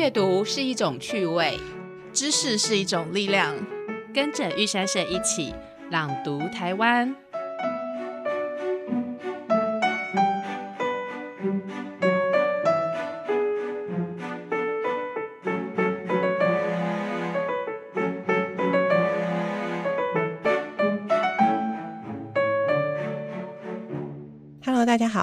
阅读是一种趣味，知识是一种力量。跟着玉山社一起朗读台湾。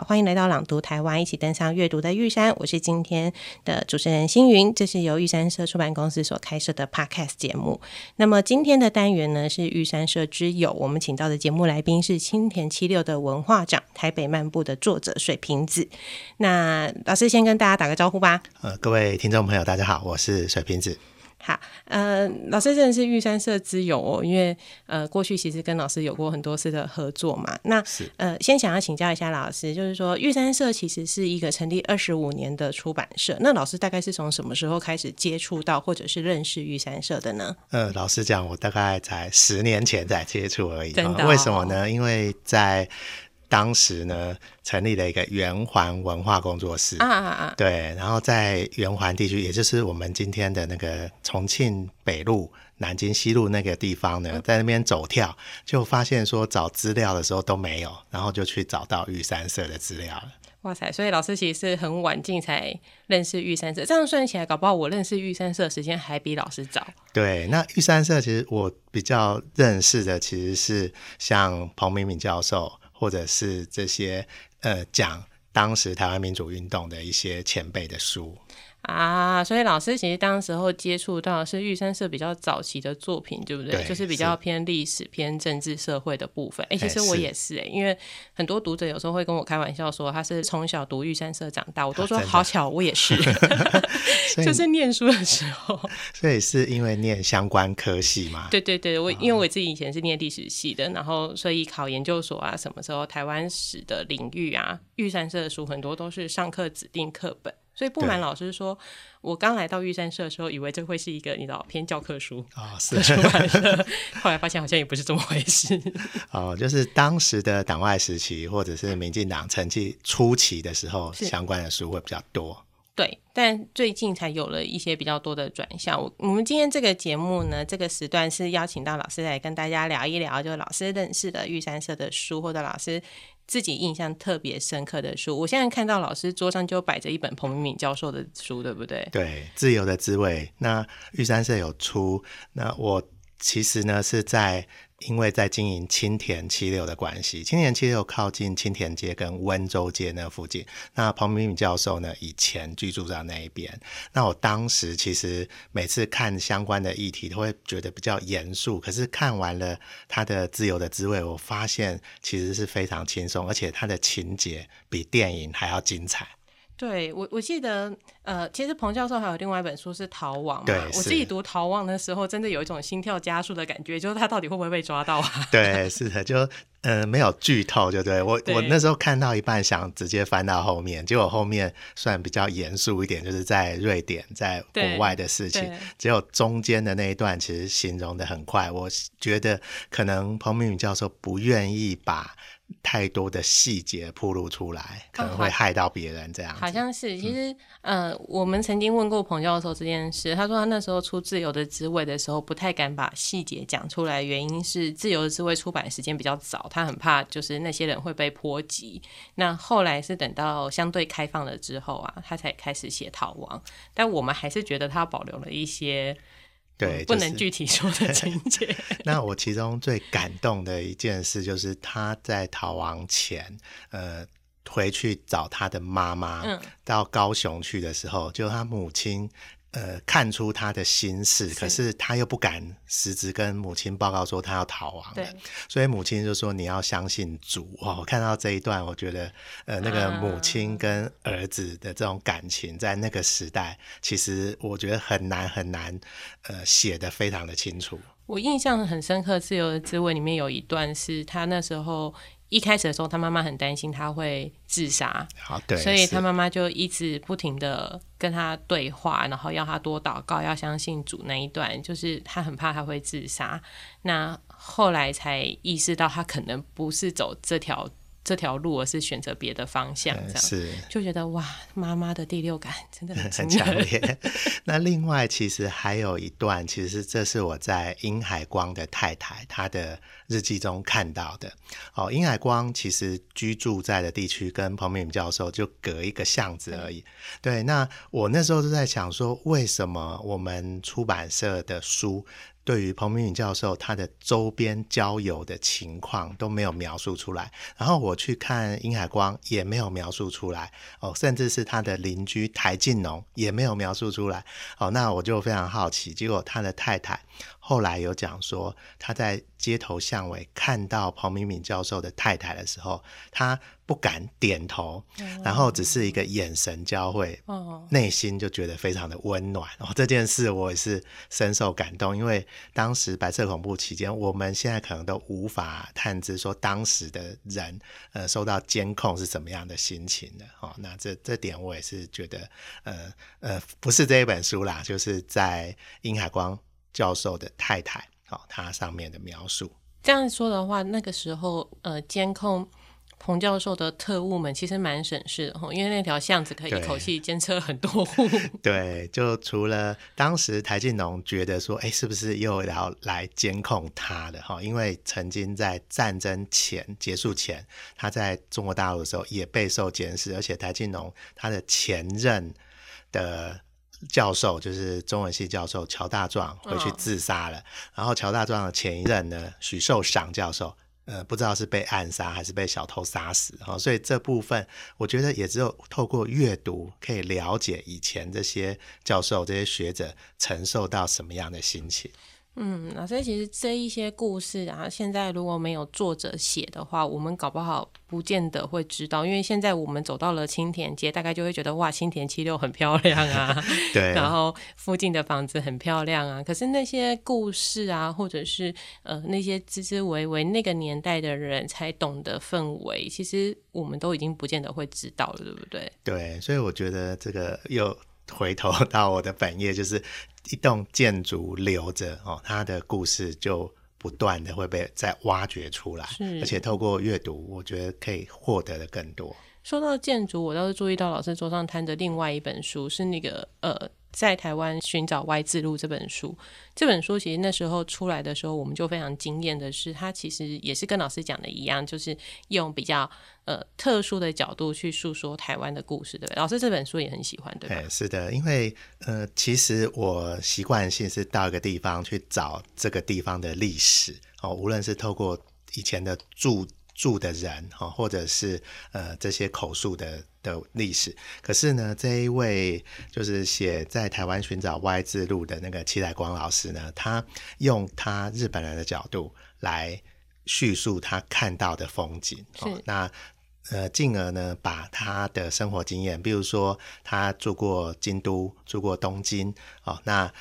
欢迎来到朗读台湾，一起登上阅读的玉山。我是今天的主持人星云，这是由玉山社出版公司所开设的 Podcast 节目。那么今天的单元呢是玉山社之友，我们请到的节目来宾是青田七六的文化长，台北漫步的作者水瓶子。那老师先跟大家打个招呼吧。呃，各位听众朋友，大家好，我是水瓶子。好，呃，老师真的是玉山社之友哦，因为呃，过去其实跟老师有过很多次的合作嘛。那呃，先想要请教一下老师，就是说玉山社其实是一个成立二十五年的出版社，那老师大概是从什么时候开始接触到或者是认识玉山社的呢？呃，老实讲，我大概在十年前才接触而已。真的？为什么呢？因为在当时呢，成立了一个圆环文化工作室啊啊啊！对，然后在圆环地区，也就是我们今天的那个重庆北路、南京西路那个地方呢，在那边走跳，就发现说找资料的时候都没有，然后就去找到玉山社的资料了。哇塞！所以老师其实是很晚进才认识玉山社，这样算起来，搞不好我认识玉山社时间还比老师早。对，那玉山社其实我比较认识的其实是像彭明敏教授。或者是这些呃讲当时台湾民主运动的一些前辈的书。啊，所以老师其实当时候接触到是玉山社比较早期的作品，对不对？就是比较偏历史、偏政治、社会的部分。哎，其实我也是哎，因为很多读者有时候会跟我开玩笑说，他是从小读玉山社长大，我都说好巧，我也是，就是念书的时候。所以是因为念相关科系嘛？对对对，我因为我自己以前是念历史系的，然后所以考研究所啊，什么时候台湾史的领域啊，玉山社的书很多都是上课指定课本。所以不瞒老师说，我刚来到玉山社的时候，以为这会是一个你知道偏教科书啊，是 出版社，后来发现好像也不是这么回事。哦，就是当时的党外时期，或者是民进党成绩初期的时候，相关的书会比较多。对，但最近才有了一些比较多的转向。我我们今天这个节目呢，这个时段是邀请到老师来跟大家聊一聊，就是老师认识的玉山社的书，或者老师。自己印象特别深刻的书，我现在看到老师桌上就摆着一本彭明敏教授的书，对不对？对，《自由的滋味》。那玉山社有出，那我其实呢是在。因为在经营青田七六的关系，青田七六靠近青田街跟温州街那附近。那彭明敏教授呢，以前居住在那一边。那我当时其实每次看相关的议题，都会觉得比较严肃。可是看完了他的《自由的滋味》，我发现其实是非常轻松，而且他的情节比电影还要精彩。对我，我记得，呃，其实彭教授还有另外一本书是《逃亡》嘛。我自己读《逃亡》的时候，真的有一种心跳加速的感觉，就是他到底会不会被抓到啊？对，是的，就呃没有剧透，就对我我那时候看到一半，想直接翻到后面，结果后面算比较严肃一点，就是在瑞典，在国外的事情，只有中间的那一段其实形容的很快，我觉得可能彭明宇教授不愿意把。太多的细节铺露出来，可能会害到别人。这样好像是，其实，呃，我们曾经问过彭教授这件事，他说他那时候出《自由的滋味》的时候，不太敢把细节讲出来，原因是《自由的滋味》出版时间比较早，他很怕就是那些人会被波及。那后来是等到相对开放了之后啊，他才开始写《逃亡》，但我们还是觉得他保留了一些。对，不能具体说的情 节。那我其中最感动的一件事，就是他在逃亡前，呃，回去找他的妈妈，到高雄去的时候，就他母亲。呃，看出他的心事，可是他又不敢实质跟母亲报告说他要逃亡了，所以母亲就说你要相信主哦。我看到这一段，我觉得呃，那个母亲跟儿子的这种感情，在那个时代，其实我觉得很难很难，呃，写的非常的清楚。我印象很深刻，《自由的滋味》里面有一段是他那时候。一开始的时候，他妈妈很担心他会自杀，好，对，所以他妈妈就一直不停的跟他对话，然后要他多祷告，要相信主那一段，就是他很怕他会自杀。那后来才意识到他可能不是走这条这条路，而是选择别的方向，这样是就觉得哇，妈妈的第六感真的很 很强烈。那另外，其实还有一段，其实这是我在殷海光的太太她的日记中看到的。哦，殷海光其实居住在的地区跟彭明敏教授就隔一个巷子而已。对，那我那时候就在想说，为什么我们出版社的书？对于彭明宇教授他的周边交友的情况都没有描述出来，然后我去看殷海光也没有描述出来哦，甚至是他的邻居台进农也没有描述出来哦，那我就非常好奇，结果他的太太。后来有讲说，他在街头巷尾看到彭敏敏教授的太太的时候，他不敢点头，然后只是一个眼神交汇，内心就觉得非常的温暖。哦，这件事我也是深受感动，因为当时白色恐怖期间，我们现在可能都无法探知说当时的人呃受到监控是什么样的心情的。哦，那这这点我也是觉得，呃呃，不是这一本书啦，就是在殷海光。教授的太太，好，他上面的描述。这样说的话，那个时候，呃，监控彭教授的特务们其实蛮省事的，因为那条巷子可以一口气监测很多户。对，就除了当时台进农觉得说，哎，是不是又要来监控他的哈？因为曾经在战争前结束前，他在中国大陆的时候也备受监视，而且台进农他的前任的。教授就是中文系教授乔大壮回去自杀了，然后乔大壮的前一任呢许寿裳教授，呃，不知道是被暗杀还是被小偷杀死，哈，所以这部分我觉得也只有透过阅读可以了解以前这些教授这些学者承受到什么样的心情。嗯，那所以其实这一些故事啊，现在如果没有作者写的话，我们搞不好不见得会知道。因为现在我们走到了青田街，大概就会觉得哇，青田七六很漂亮啊，对，然后附近的房子很漂亮啊。可是那些故事啊，或者是呃那些枝枝微微那个年代的人才懂得氛围，其实我们都已经不见得会知道了，对不对？对，所以我觉得这个又回头到我的本业就是。一栋建筑留着哦，它的故事就不断的会被再挖掘出来，而且透过阅读，我觉得可以获得的更多。说到建筑，我倒是注意到老师桌上摊着另外一本书，是那个呃。在台湾寻找外字路这本书，这本书其实那时候出来的时候，我们就非常惊艳的是，它其实也是跟老师讲的一样，就是用比较呃特殊的角度去诉说台湾的故事，对老师这本书也很喜欢，对吧？是的，因为呃，其实我习惯性是到一个地方去找这个地方的历史哦，无论是透过以前的著。住的人哈，或者是呃这些口述的的历史，可是呢，这一位就是写在台湾寻找 Y 字路的那个七彩光老师呢，他用他日本人的角度来叙述他看到的风景，那呃进而呢把他的生活经验，比如说他住过京都，住过东京，哦那。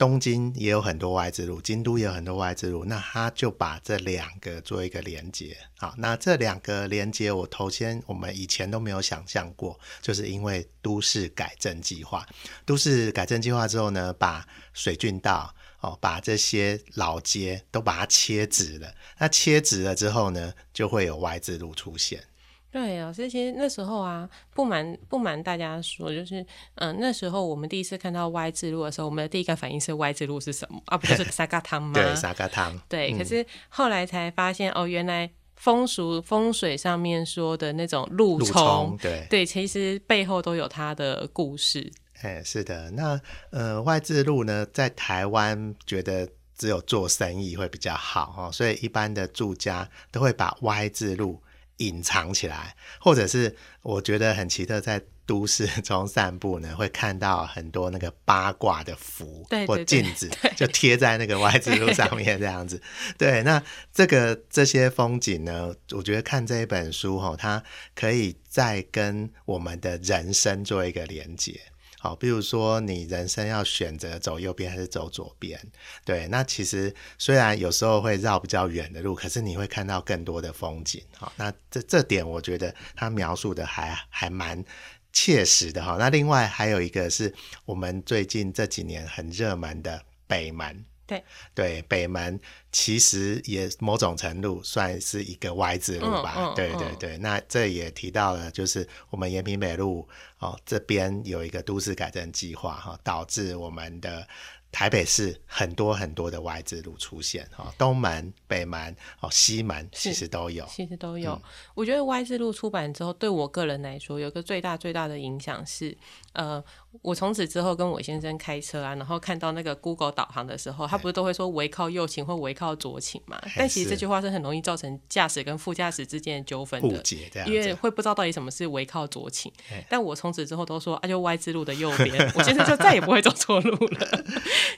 东京也有很多外之路，京都也有很多外之路，那他就把这两个做一个连接。好，那这两个连接，我头先我们以前都没有想象过，就是因为都市改正计划。都市改正计划之后呢，把水郡道哦，把这些老街都把它切直了。那切直了之后呢，就会有外之路出现。对啊，所以其实那时候啊，不瞒不瞒大家说，就是嗯，那时候我们第一次看到 Y 字路的时候，我们的第一个反应是 Y 字路是什么啊？不就是沙嘎汤吗？对，沙嘎汤。对，可是后来才发现哦，原来风俗风水上面说的那种路冲，对对，其实背后都有它的故事。哎，是的，那呃，Y 字路呢，在台湾觉得只有做生意会比较好哦，所以一般的住家都会把 Y 字路。隐藏起来，或者是我觉得很奇特，在都市中散步呢，会看到很多那个八卦的符或镜子，就贴在那个 Y 字路上面这样子。对，那这个这些风景呢，我觉得看这一本书哈，它可以再跟我们的人生做一个连接。好，比如说你人生要选择走右边还是走左边，对，那其实虽然有时候会绕比较远的路，可是你会看到更多的风景。好，那这这点我觉得他描述的还还蛮切实的哈。那另外还有一个是我们最近这几年很热门的北门。对对，北门其实也某种程度算是一个 Y 字路吧。嗯嗯对对对，那这也提到了，就是我们延平北路哦这边有一个都市改正计划哈、导致我们的。台北市很多很多的 Y 字路出现哈，东门、北门、哦西门其实都有。其实都有。嗯我觉得 Y 字路出版之后，对我个人来说，有个最大最大的影响是，呃，我从此之后跟我先生开车啊，然后看到那个 Google 导航的时候，他不是都会说围靠右行或围靠左倾嘛？但其实这句话是很容易造成驾驶跟副驾驶之间的纠纷的。因为子，会不知道到底什么是违靠左倾哎，但我从此之后都说啊，就 Y 字路的右边，我现在就再也不会走错路了。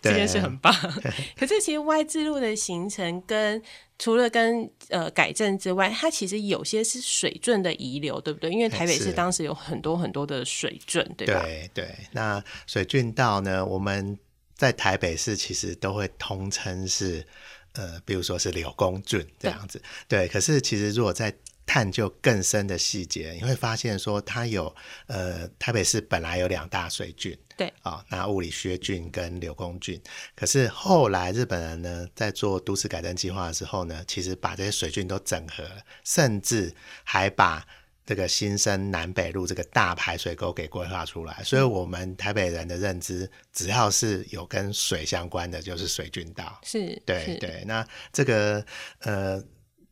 这件事很棒。可是其实 Y 字路的形成跟除了跟呃改正之外，它其实有些是水圳的遗留，对不对？因为台北市当时有很多很多的水圳，对吧？对对，那水圳道呢，我们在台北市其实都会通称是呃，比如说是柳公俊这样子。对，可是其实如果在探究更深的细节，你会发现说它有呃，台北市本来有两大水郡，对。啊、那物理学郡跟柳公郡，可是后来日本人呢在做都市改正计划的时候呢，其实把这些水郡都整合了，甚至还把这个新生南北路这个大排水沟给规划出来，所以我们台北人的认知，只要是有跟水相关的，就是水军道。是，是对对，那这个呃，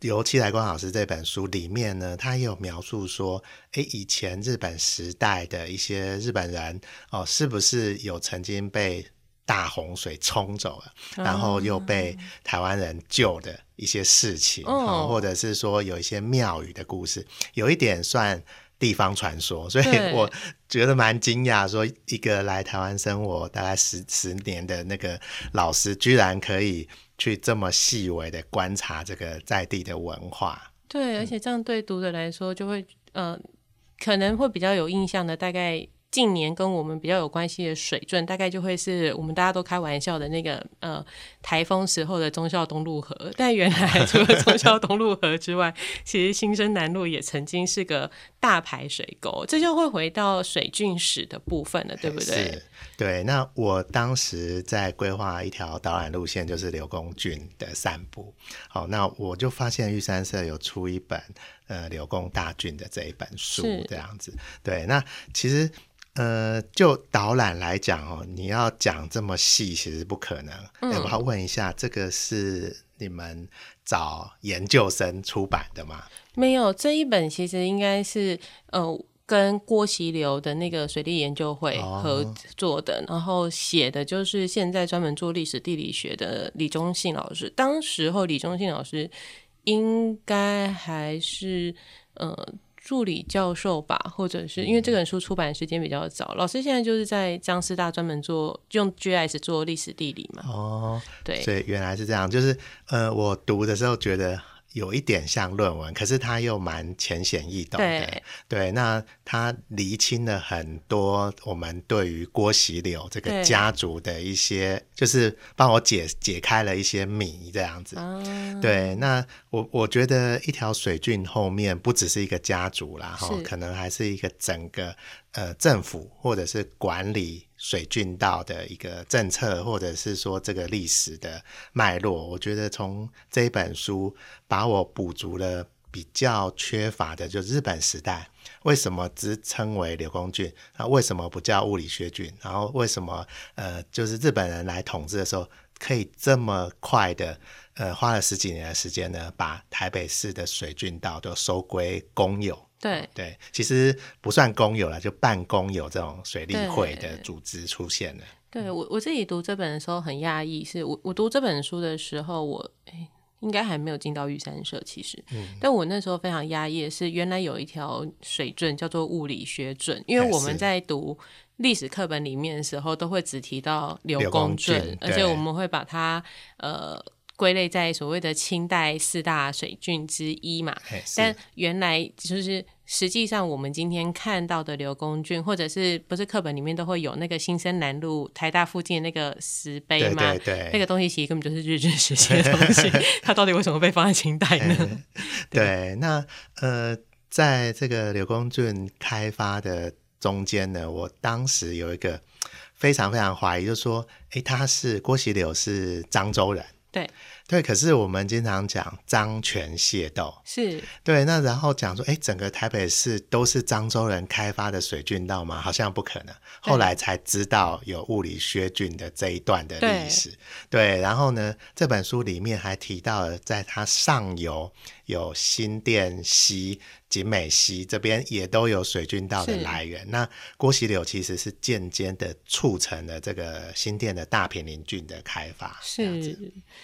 由七来光老师这本书里面呢，他也有描述说，诶，以前日本时代的一些日本人哦，是不是有曾经被大洪水冲走了，然后又被台湾人救的一些事情，或者是说有一些庙宇的故事，有一点算。地方传说，所以我觉得蛮惊讶，说一个来台湾生活大概十十年的那个老师，居然可以去这么细微的观察这个在地的文化。对，而且这样对读者来说就会呃，可能会比较有印象的，大概。近年跟我们比较有关系的水圳，大概就会是我们大家都开玩笑的那个呃台风时候的忠孝东路河。但原来 除了忠孝东路河之外，其实新生南路也曾经是个大排水沟，这就会回到水郡史的部分了，对不对？是，对。那我当时在规划一条导览路线，就是刘公郡的散步。好，那我就发现玉山社有出一本呃刘公大郡的这一本书是，这样子。对，那其实。呃，就导览来讲哦，你要讲这么细，其实不可能。嗯要不要问一下，这个是你们找研究生出版的吗？没有这一本，其实应该是呃跟郭习流的那个水利研究会哦合作的，然后写的就是现在专门做历史地理学的李忠信老师。当时候李忠信老师应该还是呃。助理教授吧，或者是因为这本书出版时间比较早，老师现在就是在江师大专门做用 GIS 做历史地理嘛。哦，对，所以原来是这样，就是呃，我读的时候觉得有一点像论文，可是它又蛮浅显易懂的。对对，那它厘清了很多我们对于郭喜柳这个家族的一些，就是帮我解解开了一些谜，这样子。啊，对，那我我觉得一条水郡后面不只是一个家族啦，哈是，可能还是一个整个呃政府或者是管理水郡道的一个政策，或者是说这个历史的脉络。我觉得从这一本书把我补足了比较缺乏的，就日本时代为什么只称为柳公郡，啊，为什么不叫物理学郡？然后为什么呃，就是日本人来统治的时候，可以这么快的呃，花了十几年的时间呢，把台北市的水郡道都收归公有。对，对，其实不算公有了，就半公有这种水利会的组织出现了。对我我自己读这本的时候很讶异，是我我读这本书的时候，我诶应该还没有进到玉山社，其实，但我那时候非常压抑的是，原来有一条水准叫做物理学准，因为哎我们在读历史课本里面的时候，都会只提到柳柳公公圳圳，而且我们会把它呃。归类在所谓的清代四大水郡之一嘛，但原来就是实际上我们今天看到的刘公郡，或者是不是课本里面都会有那个新生南路台大附近的那个石碑对嘛？对对，那个东西其实根本就是日治时期的东西，它到底为什么被放在清代呢？对，那呃，在这个柳公圳开发的中间呢，我当时有一个非常非常怀疑，就说，哎，他是郭喜柳是漳州人，对。对，可是我们经常讲漳泉械斗，是对。那然后讲说，哎，整个台北市都是漳州人开发的水郡道吗？好像不可能。后来才知道有物理薛郡的这一段的历史。对，然后呢，这本书里面还提到了，在它上游有新店溪。景美溪这边也都有水郡道的来源，那郭喜柳其实是间接的促成了这个新店的大平林郡的开发。是，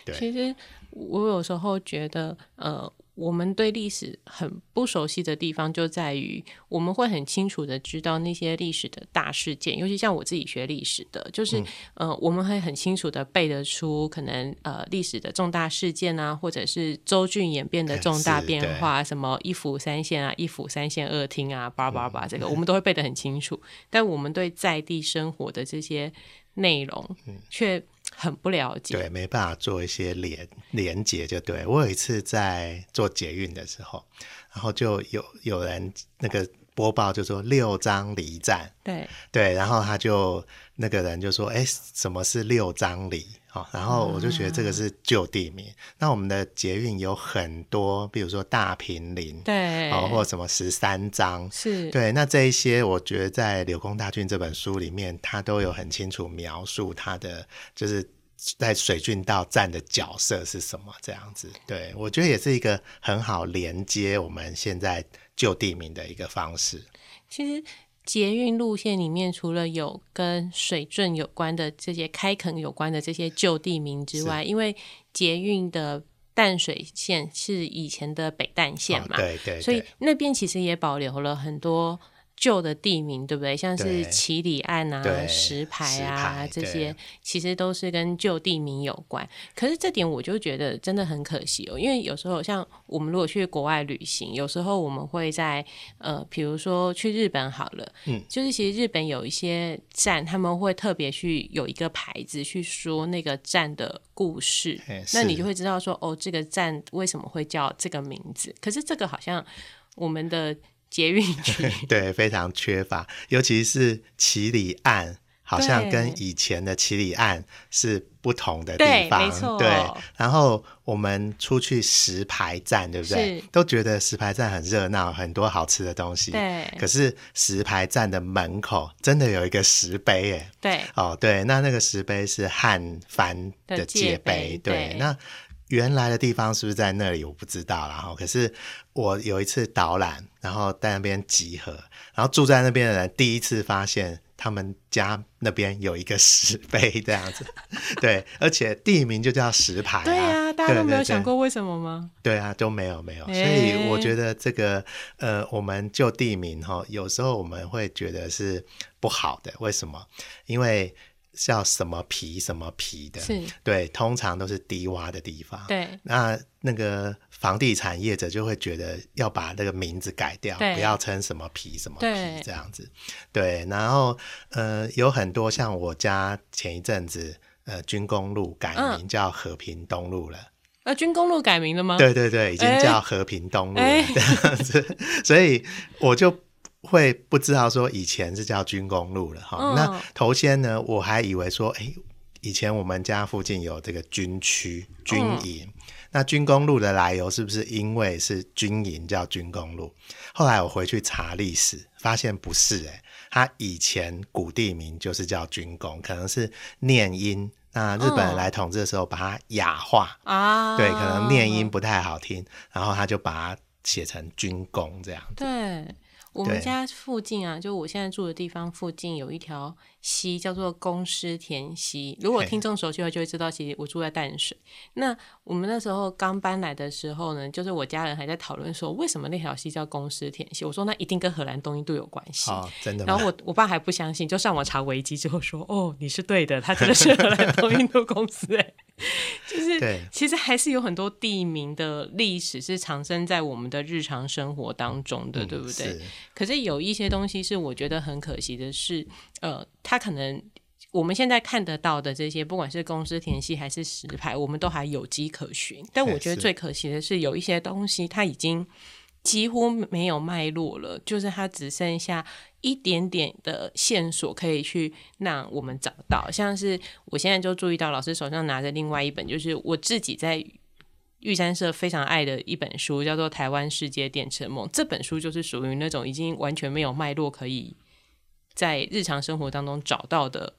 对，其实我有时候觉得，呃。我们对历史很不熟悉的地方，就在于我们会很清楚的知道那些历史的大事件，尤其像我自己学历史的，就是呃，我们会很清楚的背得出可能呃历史的重大事件啊，或者是州郡演变的重大变化，什么一府三县啊，一府三县二厅啊，叭叭叭，这个我们都会背得很清楚。但我们对在地生活的这些内容，却很不了解，对，没办法做一些连连接，就对。我有一次在做捷运的时候，然后就有有人那个播报就说六张离站，对对，然后他就那个人就说，哎，什么是六张离？然后我就觉得这个是旧地名。那我们的捷运有很多，比如说大平林，对，哦，或什么十三张，是对。那这一些，我觉得在《柳工大郡》这本书里面，它都有很清楚描述它的，就是在水郡道站的角色是什么这样子。对我觉得也是一个很好连接我们现在旧地名的一个方式。其实。捷运路线里面，除了有跟水圳有关的这些开垦有关的这些旧地名之外，因为捷运的淡水线是以前的北淡线嘛，对对，所以那边其实也保留了很多。旧的地名对不对？像是七里岸啊、石牌啊这些，其实都是跟旧地名有关。可是这点我就觉得真的很可惜哦，因为有时候像我们如果去国外旅行，有时候我们会在呃，比如说去日本好了，嗯，就是其实日本有一些站，他们会特别去有一个牌子去说那个站的故事，那你就会知道说哦，这个站为什么会叫这个名字。可是这个好像我们的。捷运区 对非常缺乏，尤其是七里岸，好像跟以前的七里岸是不同的地方。对，然后我们出去石牌站，对不对？都觉得石牌站很热闹，很多好吃的东西。对，可是石牌站的门口真的有一个石碑，哎，对，哦，对，那那个石碑是汉番的界碑，对，那。原来的地方是不是在那里？我不知道。然后，可是我有一次导览，然后在那边集合，然后住在那边的人第一次发现他们家那边有一个石碑这样子。对，而且地名就叫石牌。对啊，大家都没有想过为什么吗？对啊，都没有没有。所以我觉得这个呃，我们就地名哈，有时候我们会觉得是不好的。为什么？因为。叫什么皮什么皮的，是，对，通常都是低洼的地方。对，那那个房地产业者就会觉得要把那个名字改掉，不要称什么皮什么皮这样子。对，然后呃，有很多像我家前一阵子呃军工路改名叫和平东路了。呃，军工路改名了吗？对对对，已经叫和平东路了这样子，所以我就。会不知道说以前是叫军工路了哈，那头先呢，我还以为说，哎，以前我们家附近有这个军区军营，那军工路的来由是不是因为是军营叫军工路？后来我回去查历史，发现不是，哎，它以前古地名就是叫军工，可能是念音，那日本人来统治的时候把它雅化。啊，对，可能念音不太好听，然后他就把它写成军工这样子，对。我们家附近啊，就我现在住的地方附近有一条。溪叫做公司田溪，如果听众熟悉的话，就会知道，其实我住在淡水。那我们那时候刚搬来的时候呢，就是我家人还在讨论说，为什么那条溪叫公司田溪？我说那一定跟荷兰东印度有关系。哦，真的。然后我我爸还不相信，就上网查维基之后说，哦，你是对的，它真的是荷兰东印度公司。哎，就是其实还是有很多地名的历史是藏身在我们的日常生活当中的，对不对？可是有一些东西是我觉得很可惜的是，呃，它。他可能我们现在看得到的这些，不管是公司填系还是实牌，我们都还有迹可循。但我觉得最可惜的是，有一些东西它已经几乎没有脉络了，就是它只剩下一点点的线索可以去让我们找到。像是我现在就注意到老师手上拿着另外一本，就是我自己在玉山社非常爱的一本书，叫做《台湾世界电车梦》。这本书就是属于那种已经完全没有脉络，可以在日常生活当中找到的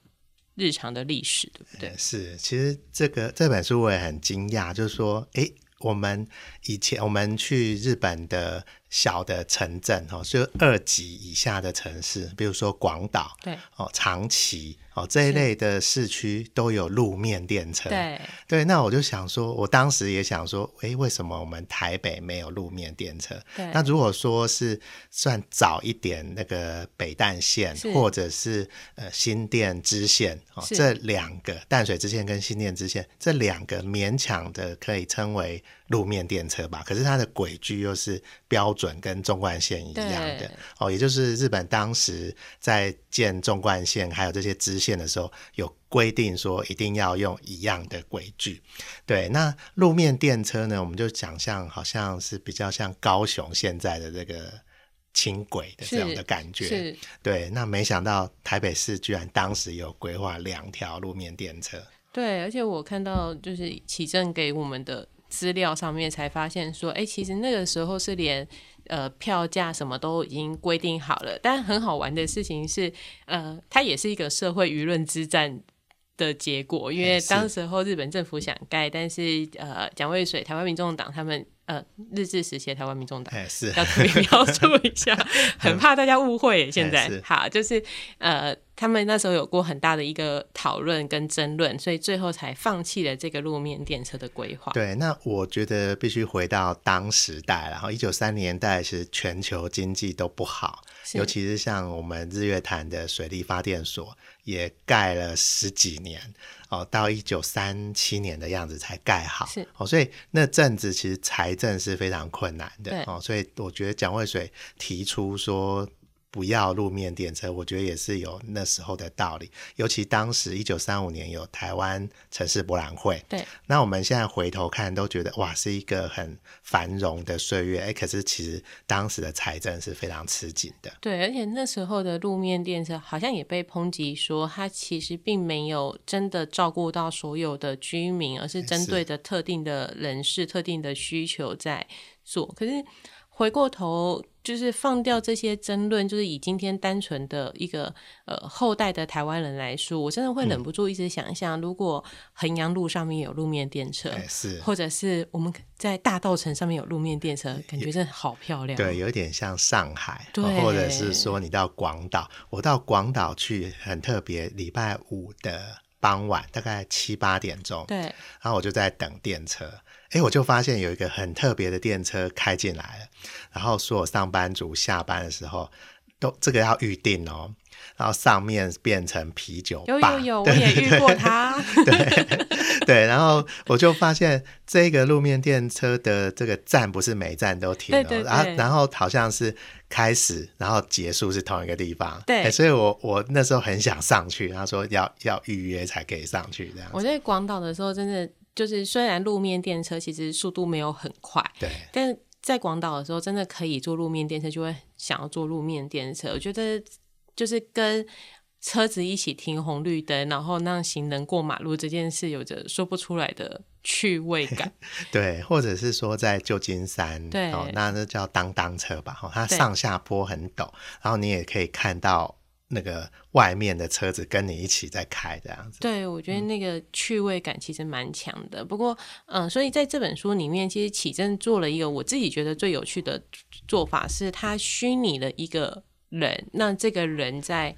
日常的历史，对不对？是，其实这个这本书我也很惊讶，就是说，哎。我们以前我们去日本的小的城镇哦，就二级以下的城市，比如说广岛，对哦，长崎。哦，这一类的市区都有路面电车。对对，那我就想说，我当时也想说，哎，为什么我们台北没有路面电车？对。那如果说是算早一点，那个北淡线或者是呃新店支线哦，这两个淡水支线跟新店支线这两个勉强的可以称为路面电车吧。可是它的轨距又是标准跟纵贯线一样的哦，也就是日本当时在建纵贯线还有这些支线。的时候有规定说一定要用一样的轨距，对。那路面电车呢，我们就想象好像是比较像高雄现在的这个轻轨的这样的感觉，对。那没想到台北市居然当时有规划两条路面电车，对。而且我看到就是启正给我们的资料上面才发现说，哎，其实那个时候是连。呃，票价什么都已经规定好了，但很好玩的事情是，呃，它也是一个社会舆论之战的结果，因为当时候日本政府想盖，但是呃，蒋渭水、台湾民众党他们。呃，日治时期的台湾民众党是要特别描述一下，很怕大家误会。现在好，就是呃，他们那时候有过很大的一个讨论跟争论，所以最后才放弃了这个路面电车的规划。对，那我觉得必须回到当时代，然后一九三年代是全球经济都不好，尤其是像我们日月潭的水利发电所也盖了十几年。哦，到一九三七年的样子才盖好，是哦，所以那阵子其实财政是非常困难的，哦，所以我觉得蒋渭水提出说。不要路面电车，我觉得也是有那时候的道理。尤其当时一九三五年有台湾城市博览会，对。那我们现在回头看，都觉得哇，是一个很繁荣的岁月。哎，可是其实当时的财政是非常吃紧的。对，而且那时候的路面电车好像也被抨击说，它其实并没有真的照顾到所有的居民，而是针对的特定的人士、特定的需求在做。可是回过头。就是放掉这些争论，就是以今天单纯的一个呃后代的台湾人来说，我真的会忍不住一直想象，如果衡阳路上面有路面电车，是，或者是我们在大道城上面有路面电车，感觉真的好漂亮。对，有点像上海，对，或者是说你到广岛，我到广岛去很特别，礼拜五的傍晚大概七八点钟，对，然后我就在等电车。哎，我就发现有一个很特别的电车开进来了，然后所有上班族下班的时候都这个要预定哦，然后上面变成啤酒有有有，我也遇过它。对对，然后我就发现这个路面电车的这个站不是每站都停哦，然后然后好像是开始然后结束是同一个地方，对，所以我我那时候很想上去，他说要要预约才可以上去这样。我在广岛的时候真的。就是虽然路面电车其实速度没有很快，对，但是在广岛的时候，真的可以坐路面电车，就会想要坐路面电车。我觉得就是跟车子一起停红绿灯，然后让行人过马路这件事，有着说不出来的趣味感。对，或者是说在旧金山，对，那那叫当当车吧，哈，它上下坡很陡，然后你也可以看到。那个外面的车子跟你一起在开这样子，对我觉得那个趣味感其实蛮强的。不过，嗯，所以在这本书里面，其实启正做了一个我自己觉得最有趣的做法，是他虚拟了一个人，那这个人在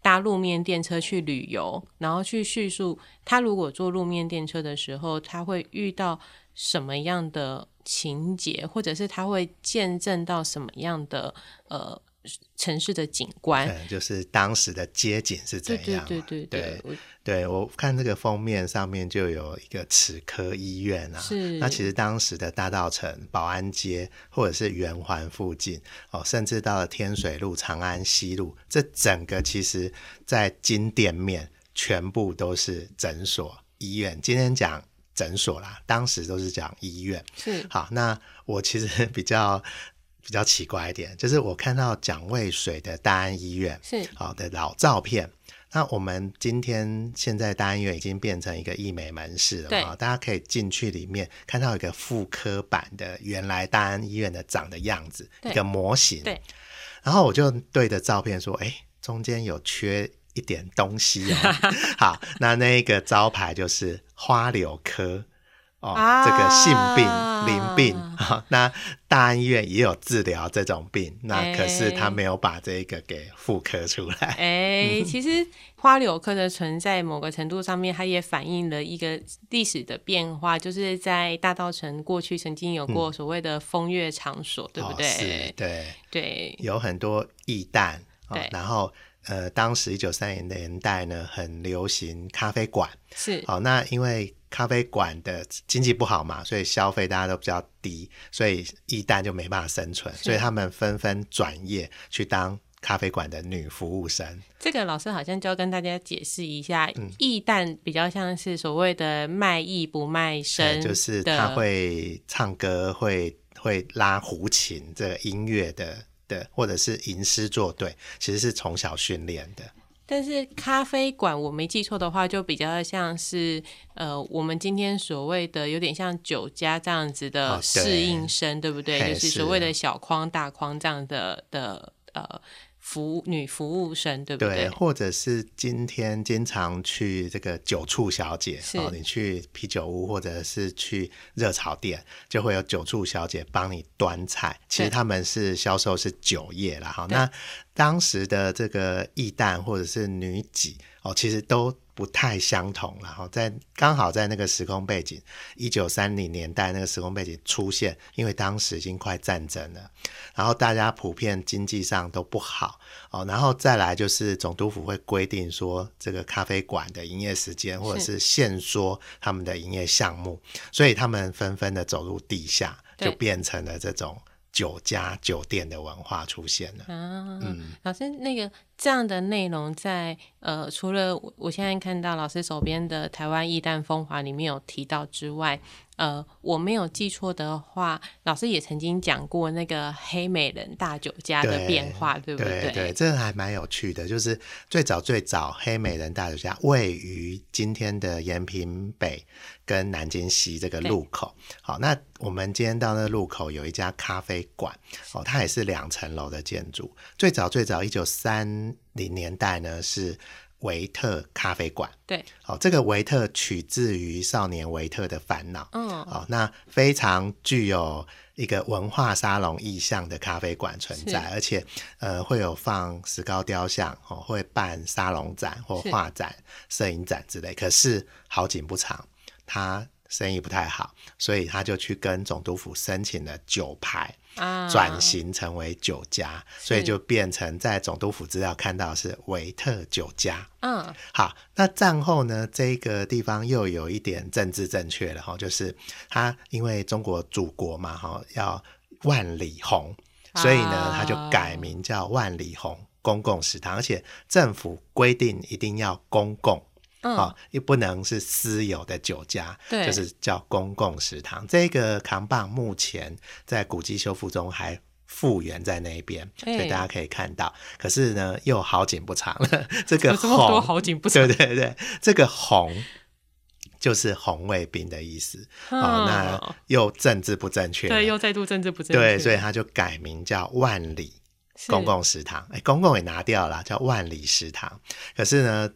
搭路面电车去旅游，然后去叙述他如果坐路面电车的时候，他会遇到什么样的情节，或者是他会见证到什么样的呃。城市的景观，就是当时的街景是怎样？对对对对，对我看这个封面上面就有一个齿科医院啊。是，那其实当时的大道城、保安街或者是圆环附近哦，甚至到了天水路、长安西路，这整个其实在金店面全部都是诊所、医院。今天讲诊所啦，当时都是讲医院。是，好，那我其实 比较。比较奇怪一点，就是我看到蒋渭水的大安医院是好的老照片。那我们今天现在大安医院已经变成一个医美门市了嘛？大家可以进去里面看到一个复刻版的原来大安医院的长的样子，一个模型。对。然后我就对着照片说：“哎，中间有缺一点东西哦。”好，那那个招牌就是花柳科。哦，这个性病、淋病，哈，那大安医院也有治疗这种病，那可是他没有把这个给复刻出来。哎，其实花柳科的存在，某个程度上面，它也反映了一个历史的变化，就是在大道城过去曾经有过所谓的风月场所，对不对？是，对，对，有很多艺旦，对，然后呃，当时一九三零年代呢，很流行咖啡馆，是，好，那因为。咖啡馆的经济不好嘛，所以消费大家都比较低，所以艺旦就没办法生存，所以他们纷纷转业去当咖啡馆的女服务生。这个老师好像就要跟大家解释一下，艺旦比较像是所谓的卖艺不卖身，就是他会唱歌，会会拉胡琴，这个音乐的的，或者是吟诗作对，其实是从小训练的。但是咖啡馆，我没记错的话，就比较像是呃，我们今天所谓的有点像酒家这样子的适应生，对不对？就是所谓的小框大框这样的的呃。服女服务生对不对？对，或者是今天经常去这个酒处小姐哦，你去啤酒屋或者是去热炒店，就会有酒处小姐帮你端菜。其实他们是销售是酒业了。哈。那当时的这个艺旦或者是女几哦，其实都。不太相同然后在刚好在那个时空背景，一九三零年代那个时空背景出现，因为当时已经快战争了，然后大家普遍经济上都不好哦，然后再来就是总督府会规定说这个咖啡馆的营业时间，或者是限缩他们的营业项目，所以他们纷纷的走入地下，就变成了这种酒家酒店的文化出现了。嗯，老师那个。这样的内容在呃，除了我现在看到老师手边的《台湾艺旦风华》里面有提到之外，呃，我没有记错的话，老师也曾经讲过那个黑美人大酒家的变化，对不对？对，这个还蛮有趣的。就是最早最早，黑美人大酒家位于今天的延平北跟南京西这个路口。好，那我们今天到那路口有一家咖啡馆，哦，它也是两层楼的建筑。最早最早，一九三。零年代呢是维特咖啡馆，对，哦，这个维特取自于少年维特的烦恼，嗯，哦，那非常具有一个文化沙龙意象的咖啡馆存在，而且呃会有放石膏雕像，哦，会办沙龙展或画展、摄影展之类。可是好景不长，他生意不太好，所以他就去跟总督府申请了酒牌。转型成为酒家，所以就变成在总督府资料看到是维特酒家。嗯，好，那战后呢，这个地方又有一点政治正确了哈，就是他因为中国祖国嘛哈，要万里红，所以呢他就改名叫万里红公共食堂，而且政府规定一定要公共。啊，又不能是私有的酒家，对，就是叫公共食堂。这个扛棒目前在古迹修复中还复原在那边，所以大家可以看到。可是呢，又好景不长了。这个红，好景不长。对对对，这个红就是红卫兵的意思。哦，那又政治不正确，对，又再度政治不正确。对，所以他就改名叫万里公共食堂。哎，公共也拿掉了，叫万里食堂。可是呢？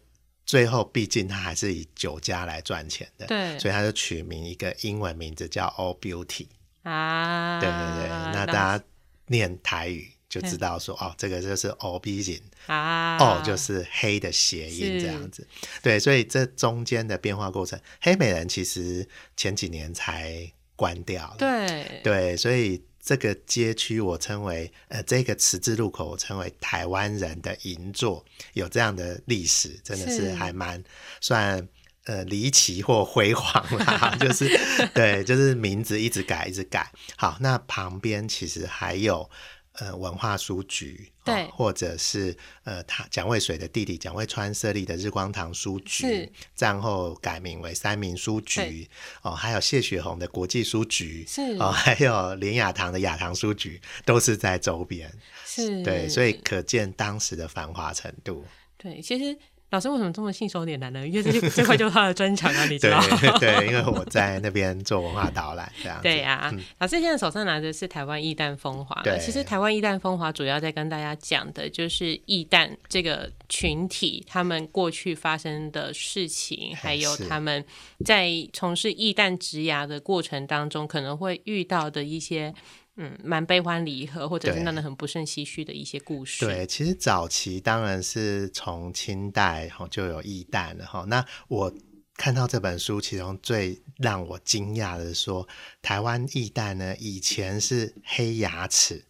最后，毕竟他还是以酒家来赚钱的，对，所以他就取名一个英文名字叫 All Beauty 啊，对对对，那大家念台语就知道说，哦，这个就是 All Beauty 啊，哦，就是黑的谐音这样子，对，所以这中间的变化过程，黑美人其实前几年才关掉了，对。对，所以。这个街区我称为呃，这个十字路口我称为台湾人的银座，有这样的历史，真的是还蛮算呃离奇或辉煌啦。就是对，就是名字一直改一直改。好，那旁边其实还有呃文化书局，对哦或者是呃他蒋渭水的弟弟蒋渭川设立的日光堂书局是，战后改名为三民书局对，哦，还有谢雪红的国际书局，是哦，还有林雅堂的雅堂书局，都是在周边，是，对，所以可见当时的繁华程度。对，其实老师为什么这么信手拈来呢？因为这这块就是他的专长啊，你知道。对，因为我在那边做文化导览，这样。对呀、嗯老师现在手上拿的是台湾艺旦风华。对其实台湾艺旦风华主要在跟大家讲的就是艺旦这个群体他们过去发生的事情，还有他们在从事艺旦职涯的过程当中可能会遇到的一些。嗯，蛮悲欢离合，或者是对让人很不胜唏嘘的一些故事。对，其实早期当然是从清代哈就有艺旦了哈。那我看到这本书，其中最让我惊讶的是说，台湾艺旦呢以前是黑牙齿，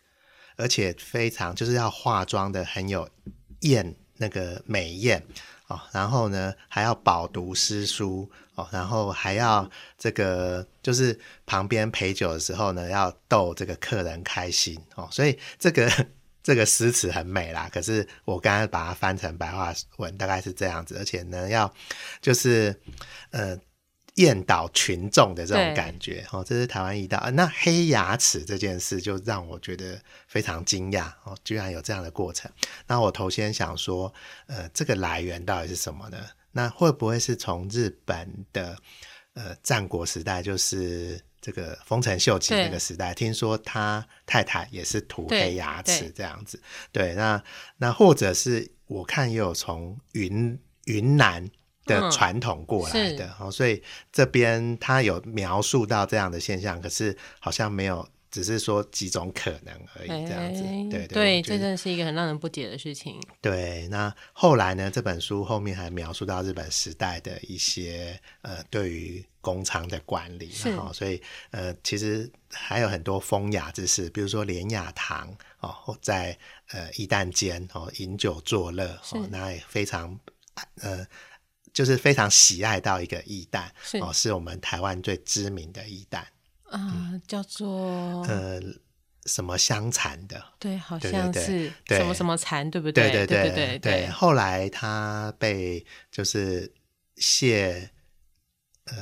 而且非常就是要化妆的很有艳那个美艳哦，然后呢还要饱读诗书哦，然后还要这个就是旁边陪酒的时候呢，要逗这个客人开心哦，所以这个这个诗词很美啦。可是我刚才把它翻成白话文，大概是这样子，而且呢要就是呃。艳倒群众的这种感觉，哦，这是台湾一道、呃那黑牙齿这件事，就让我觉得非常惊讶哦，居然有这样的过程。那我头先想说，呃，这个来源到底是什么呢？那会不会是从日本的呃战国时代，就是这个丰臣秀吉那个时代，听说他太太也是涂黑牙齿对这样子？对，那那或者是我看也有从云云南。的嗯传统过来是的，哦，所以这边他有描述到这样的现象，可是好像没有，只是说几种可能而已，这样子。哎对对，我觉得这真的是一个很让人不解的事情。对，那后来呢？这本书后面还描述到日本时代的一些呃对于工厂的管理，是然后所以呃其实还有很多风雅之事，比如说连雅堂哦，在呃一旦间哦饮酒作乐哦，那也非常呃。就是非常喜爱到一个艺旦是。哦，是我们台湾最知名的艺旦，啊，叫做呃，什么香残的，对，好对对对像是。什么什么蚕，对不对对？对对对后来他被就是谢呃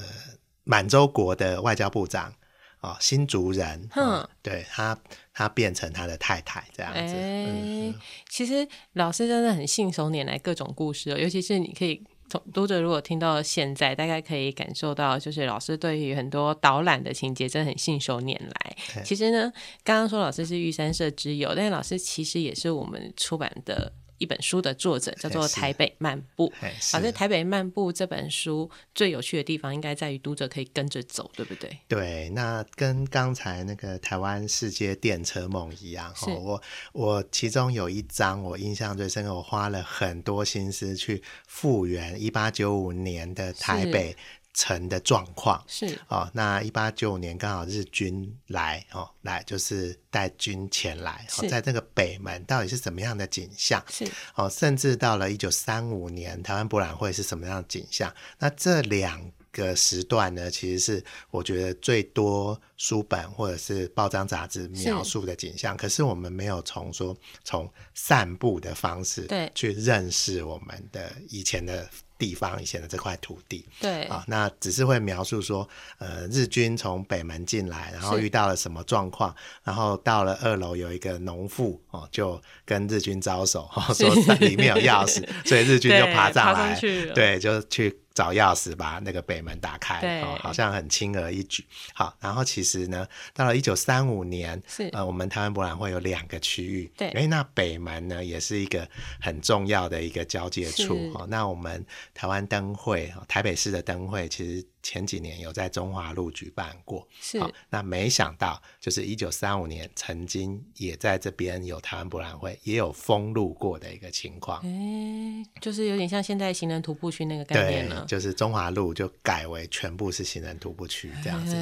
满洲国的外交部长哦新竹人，哼哦对他他变成他的太太这样子，哎、嗯。其实老师真的很信手拈来各种故事哦，尤其是你可以从读者如果听到现在，大概可以感受到，就是老师对于很多导览的情节真的很信手拈来。其实呢，刚刚说老师是玉山社之友，但是老师其实也是我们出版的。一本书的作者叫做《台北漫步》，哎老师，《是台北漫步》这本书最有趣的地方，应该在于读者可以跟着走，对不对？对，那跟刚才那个台湾世界电车梦一样，我我其中有一章我印象最深刻，我花了很多心思去复原一八九五年的台北城的状况。是哦，那一八九五年刚好日军来哦，来就是带军前来，哦，在这个北门到底是怎么样的景象？是，哦，甚至到了一九三五年台湾博览会是什么样的景象？那这两个时段呢，其实是我觉得最多书本或者是报章杂志描述的景象。可是我们没有从说从散步的方式对去认识我们的以前的地方，以前的这块土地。对，啊，那只是会描述说，呃，日军从北门进来，然后遇到了什么状况，然后到了二楼有一个农妇哦，就跟日军招手，说里面有钥匙，所以日军就爬上爬上来，对，就去找钥匙把那个北门打开，哦，好像很轻而易举。好，然后其实呢，到了一九三五年，是呃，我们台湾博览会有两个区域，对哎，那北门呢也是一个很重要的一个交界处是哦。那我们台湾灯会，哦台北市的灯会，其实前几年有在中华路举办过，是好，那没想到就是一九三五年曾经也在这边有台湾博览会，也有封路过的一个情况。哎，就是有点像现在行人徒步区那个概念对了，，就是中华路就改为全部是行人徒步区这样子。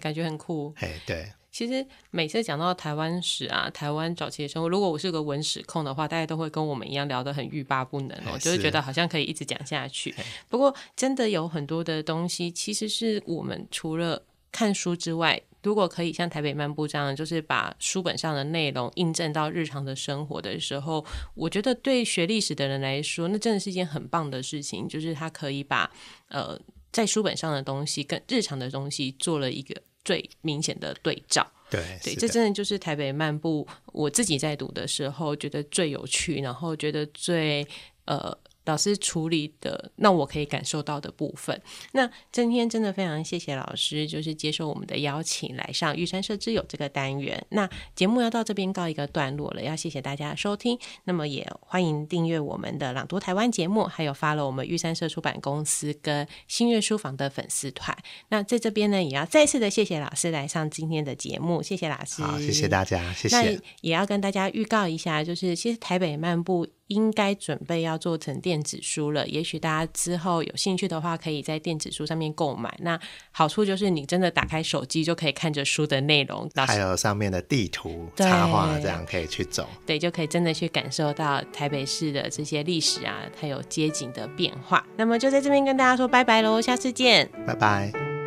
感觉很酷。哎，对，其实每次讲到台湾史啊，台湾早期的生活，如果我是个文史控的话，大家都会跟我们一样聊得很欲罢不能哦，哎就是是觉得好像可以一直讲下去。不过真的有很多的东西，其实是我们除了看书之外，如果可以像台北漫步这样，就是把书本上的内容印证到日常的生活的时候，我觉得对学历史的人来说，那真的是一件很棒的事情，就是他可以把呃在书本上的东西跟日常的东西做了一个最明显的对照。对对，这真的就是台北漫步，我自己在读的时候觉得最有趣，然后觉得最呃。老师处理的，那我可以感受到的部分。那今天真的非常谢谢老师，就是接受我们的邀请来上玉山社之友这个单元。那节目要到这边告一个段落了，要谢谢大家收听。那么也欢迎订阅我们的朗读台湾节目，还有发了我们玉山社出版公司跟新月书房的粉丝团。那在这边呢，也要再次的谢谢老师来上今天的节目，谢谢老师，好，谢谢大家，谢谢。那也要跟大家预告一下，就是其实台北漫步。应该准备要做成电子书了，也许大家之后有兴趣的话，可以在电子书上面购买。那好处就是你真的打开手机就可以看着书的内容，还有上面的地图、插画，这样可以去走。对，就可以真的去感受到台北市的这些历史啊，还有街景的变化。那么就在这边跟大家说拜拜喽，下次见，拜拜。